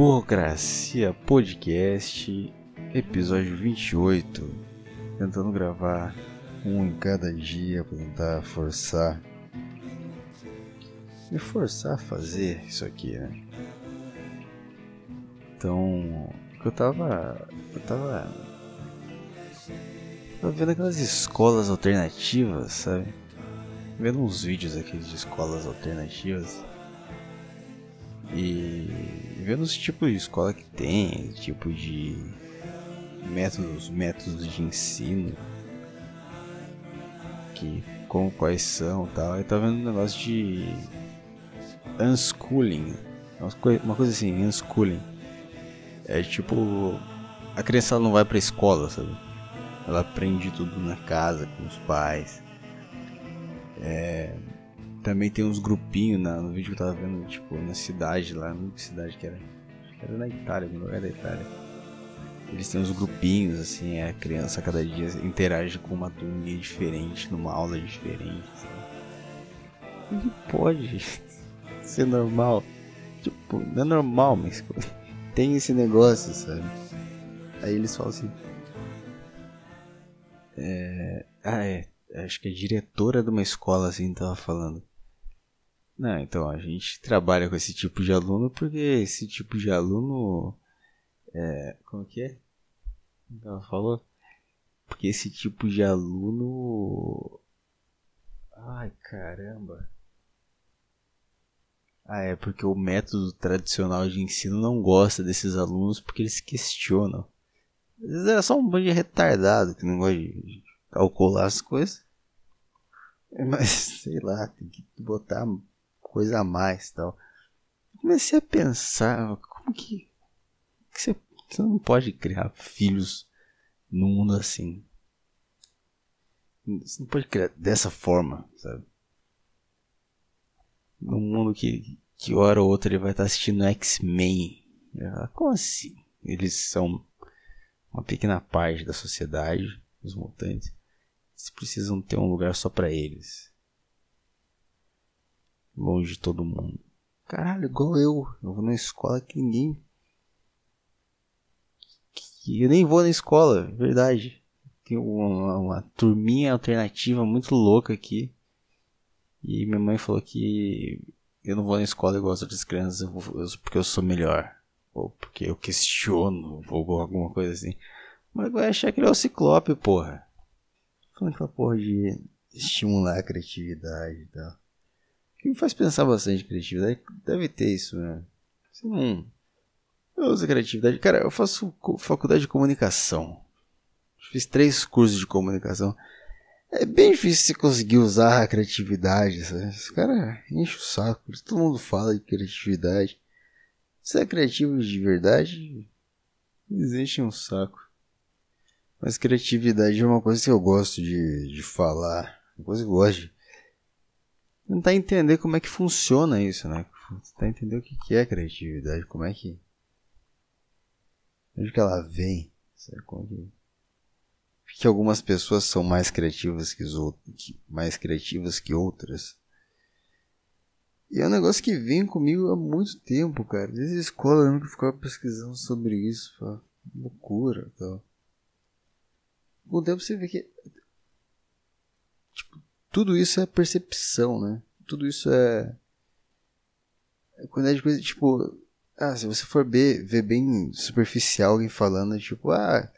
Burocracia Podcast, episódio 28. Tentando gravar um em cada dia para tentar forçar. Me forçar a fazer isso aqui, né? Então, eu tava. Eu tava. Tava vendo aquelas escolas alternativas, sabe? Vendo uns vídeos aqui de escolas alternativas. E vendo os tipos de escola que tem, tipo de métodos, métodos de ensino, que como quais são tal. Eu tava vendo um negócio de unschooling, uma coisa assim, unschooling. É tipo a criança não vai pra escola, sabe? Ela aprende tudo na casa com os pais. É, também tem uns grupinhos na, no vídeo que eu tava vendo, tipo, na cidade lá, não que cidade que era. Acho que era na Itália, no lugar da Itália. Eles têm uns grupinhos, assim, a criança cada dia interage com uma turminha diferente, numa aula diferente. Sabe? Não pode ser normal. Tipo, não é normal, mas tem esse negócio, sabe? Aí eles falam assim. É... Ah, é. Acho que a diretora de uma escola assim tava falando. Não, então a gente trabalha com esse tipo de aluno porque esse tipo de aluno é, como que é? Ela falou? Porque esse tipo de aluno Ai, caramba. Ah, é porque o método tradicional de ensino não gosta desses alunos porque eles questionam. Às vezes é só um bando de retardado que não gosta de calcular as coisas. Mas, sei lá, tem que botar coisa a mais tal. Comecei a pensar, como que, que você, você não pode criar filhos num mundo assim? Você não pode criar dessa forma, sabe? Num mundo que, que hora ou outra ele vai estar assistindo X-Men. Como assim? Eles são uma pequena parte da sociedade, os mutantes. Eles precisam ter um lugar só para eles longe de todo mundo. Caralho, igual eu. Eu vou na escola que ninguém. Que eu nem vou na escola, verdade. Tem uma, uma turminha alternativa muito louca aqui. E minha mãe falou que eu não vou na escola igual as outras crianças porque eu sou melhor. Ou porque eu questiono, ou alguma coisa assim. Mas vai achar que ele é o ciclope, porra. Falando aquela porra de estimular a criatividade e tal que me faz pensar bastante criatividade. Deve ter isso, né? Você não. Eu uso criatividade. Cara, eu faço faculdade de comunicação. Fiz três cursos de comunicação. É bem difícil você conseguir usar a criatividade, sabe? Esse cara enche o saco. Todo mundo fala de criatividade. Se é criativo de verdade, existe um saco. Mas criatividade é uma coisa que eu gosto de, de falar. Uma coisa que eu gosto de tentar entender como é que funciona isso, né? Tentar entender o que, que é criatividade, como é que. Onde que ela vem? Sabe? Como que... que algumas pessoas são mais criativas que, os outros, mais criativas que outras. E é um negócio que vem comigo há muito tempo, cara. Desde a escola eu nunca ficava pesquisando sobre isso. Pô. Loucura tal. Com o tempo você vê que. Tipo, tudo isso é percepção, né? Tudo isso é. é quantidade de coisa, tipo. Ah, se você for ver, ver bem superficial alguém falando, tipo, ah,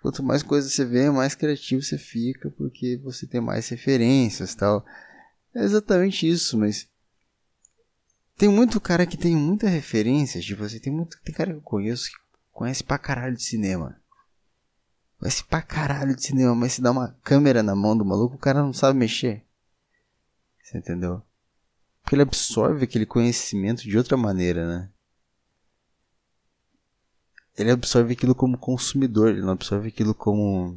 quanto mais coisas você vê, mais criativo você fica, porque você tem mais referências tal. É exatamente isso, mas. Tem muito cara que tem muita referência, tipo assim, tem muito. Tem cara que eu conheço que conhece pra caralho de cinema. Conhece pra caralho de cinema, mas se dá uma câmera na mão do maluco, o cara não sabe mexer. Você entendeu? Porque ele absorve aquele conhecimento de outra maneira, né? Ele absorve aquilo como consumidor, ele não absorve aquilo como.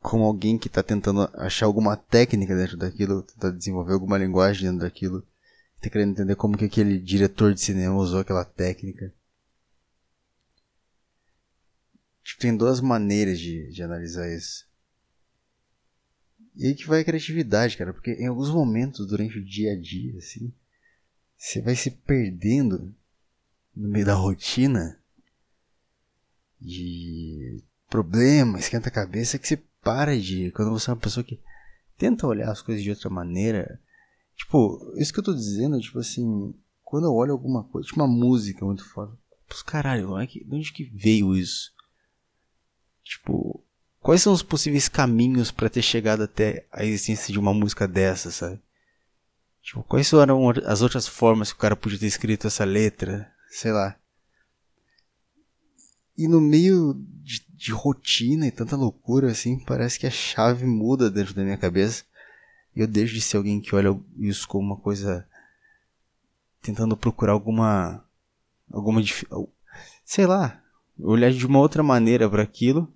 como alguém que está tentando achar alguma técnica dentro daquilo, tentar desenvolver alguma linguagem dentro daquilo, está querendo entender como que aquele diretor de cinema usou aquela técnica. Tipo, tem duas maneiras de, de analisar isso. E aí que vai a criatividade, cara, porque em alguns momentos durante o dia a dia, assim, você vai se perdendo no meio da rotina de problema, esquenta a cabeça, que você para de. Quando você é uma pessoa que tenta olhar as coisas de outra maneira. Tipo, isso que eu tô dizendo, tipo assim, quando eu olho alguma coisa, tipo uma música muito foda. Putz, caralho, é de onde que veio isso? Tipo, quais são os possíveis caminhos para ter chegado até a existência de uma música dessa, sabe? Tipo, quais foram as outras formas que o cara podia ter escrito essa letra? Sei lá. E no meio de, de, rotina e tanta loucura, assim, parece que a chave muda dentro da minha cabeça. E eu deixo de ser alguém que olha isso como uma coisa. tentando procurar alguma. alguma. sei lá. olhar de uma outra maneira para aquilo.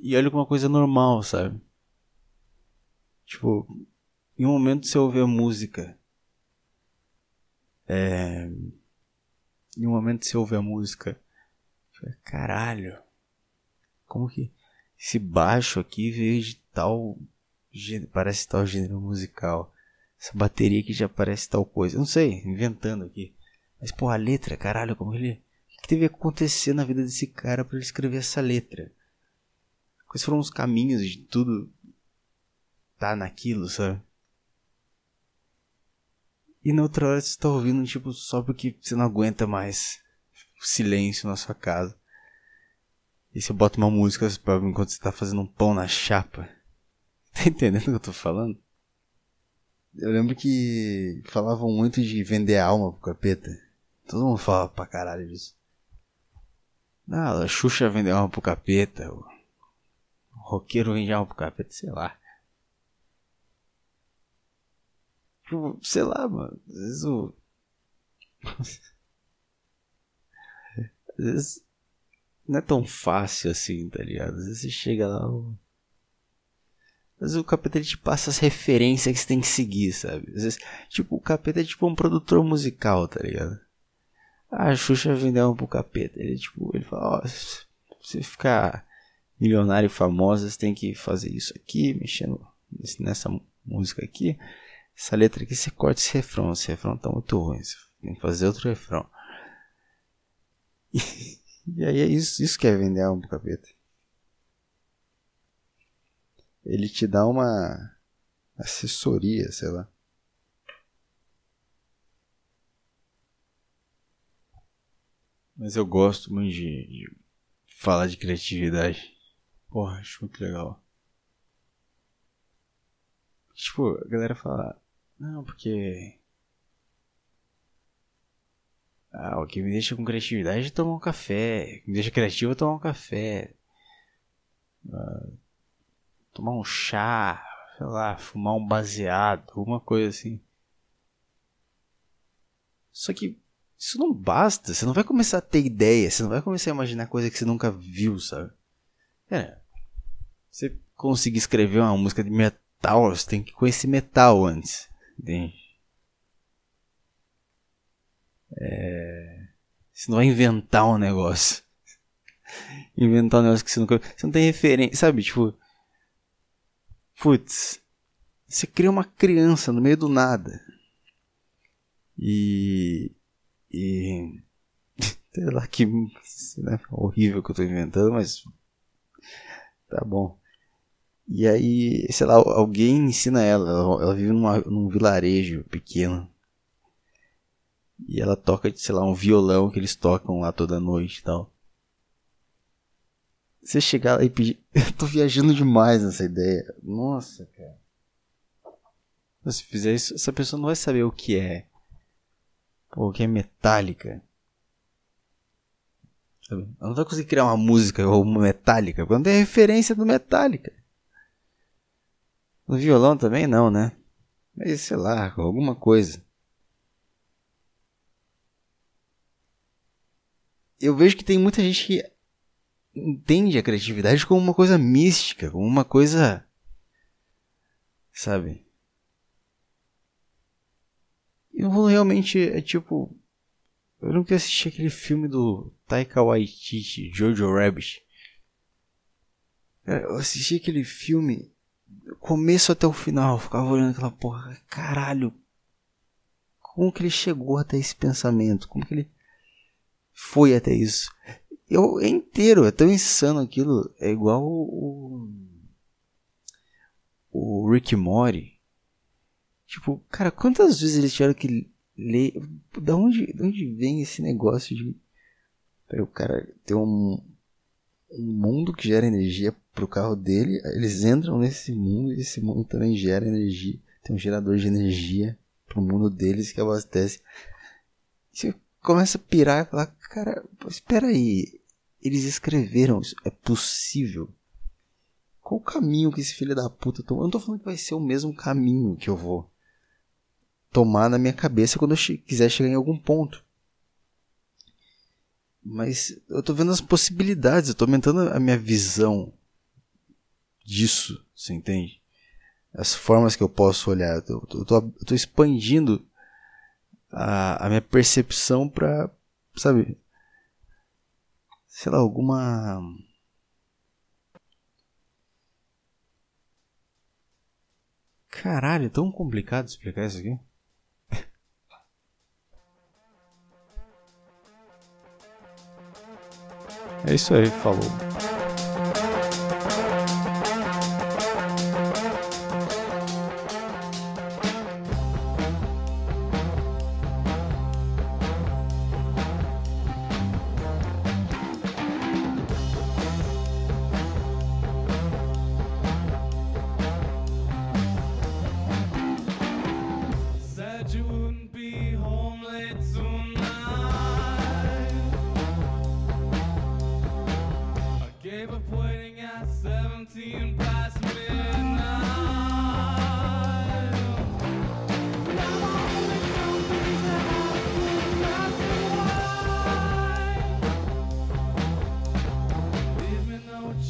E olha como uma coisa normal, sabe? Tipo, em um momento você ouve a música. É... Em um momento você ouve a música. Caralho. Como que esse baixo aqui veio de tal. Parece tal gênero musical. Essa bateria aqui já parece tal coisa. não sei, inventando aqui. Mas porra, a letra, caralho, como ele. O que teve que acontecer na vida desse cara para ele escrever essa letra? Quais foram os caminhos de tudo tá naquilo, sabe? E na outra hora você tá ouvindo, tipo, só porque você não aguenta mais o silêncio na sua casa. E você bota uma música pra, enquanto você tá fazendo um pão na chapa. Tá entendendo o que eu tô falando? Eu lembro que falavam muito de vender alma pro capeta. Todo mundo fala pra caralho disso. Não, a Xuxa vendeu alma pro capeta. O roqueiro vende alma pro capeta, sei lá. Sei lá, mano. Às vezes o. Às vezes não é tão fácil assim, tá ligado? Às vezes você chega lá. O... Às vezes o capeta ele te passa as referências que você tem que seguir, sabe? Às vezes, tipo, o capeta é tipo um produtor musical, tá ligado? Ah, a Xuxa vendeu um pro capeta. Ele, tipo, ele fala: Ó, oh, você ficar milionário você tem que fazer isso aqui, mexendo nessa música aqui. Essa letra aqui você corta esse refrão. Esse refrão tá muito ruim. Você tem que fazer outro refrão. E, e aí é isso, isso que é vender alma pro capeta. Ele te dá uma assessoria, sei lá. Mas eu gosto muito de, de falar de criatividade. Porra, acho muito legal. Tipo, a galera fala, não, porque. Ah, o que me deixa com criatividade é tomar um café. O que me deixa criativo é tomar um café. Ah, tomar um chá. Sei lá, fumar um baseado. Alguma coisa assim. Só que isso não basta. Você não vai começar a ter ideia. Você não vai começar a imaginar coisa que você nunca viu, sabe? É. Você conseguir escrever uma música de metal, você tem que conhecer metal antes. Entende? É... Você não vai inventar um negócio. inventar um negócio que você nunca. Você não tem referência. Sabe, tipo. Putz. Você cria uma criança no meio do nada. E. E. Sei lá que. Né, horrível que eu tô inventando, mas. Tá bom. E aí, sei lá, alguém ensina ela. Ela, ela vive numa, num vilarejo pequeno. E ela toca, sei lá, um violão que eles tocam lá toda noite e tal. Você chegar lá e pedir. Eu tô viajando demais nessa ideia. Nossa, cara. Se fizer isso, essa pessoa não vai saber o que é. Pô, o que é metálica. Ela não vai conseguir criar uma música ou metálica, porque não tem referência do metálica. No violão também não, né? Mas sei lá, alguma coisa. Eu vejo que tem muita gente que entende a criatividade como uma coisa mística, como uma coisa. Sabe? Eu realmente é tipo. Eu nunca assisti aquele filme do Taika Waititi, Jojo Rabbit. Eu assisti aquele filme começo até o final, ficava olhando aquela porra, caralho. Como que ele chegou até esse pensamento? Como que ele foi até isso? Eu, é inteiro, é tão insano aquilo. É igual o, o Rick Mori. Tipo, cara, quantas vezes eles tiveram que ler? Da onde, de onde vem esse negócio de. Peraí, o cara tem um, um mundo que gera energia pro carro dele. Eles entram nesse mundo e esse mundo também gera energia. Tem um gerador de energia pro mundo deles que abastece. Você começa a pirar e falar, cara, espera aí. Eles escreveram isso. É possível. Qual o caminho que esse filho da puta tomou? Eu não tô falando que vai ser o mesmo caminho que eu vou tomar na minha cabeça quando eu quiser chegar em algum ponto. Mas eu tô vendo as possibilidades, eu tô aumentando a minha visão disso, você entende? As formas que eu posso olhar, eu tô, eu tô, eu tô expandindo a, a minha percepção para, sabe, sei lá, alguma Caralho, é tão complicado explicar isso aqui. É isso aí, falou.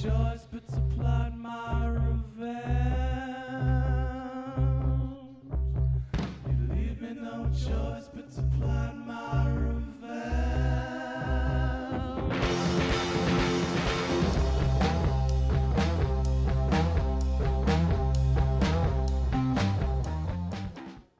Just but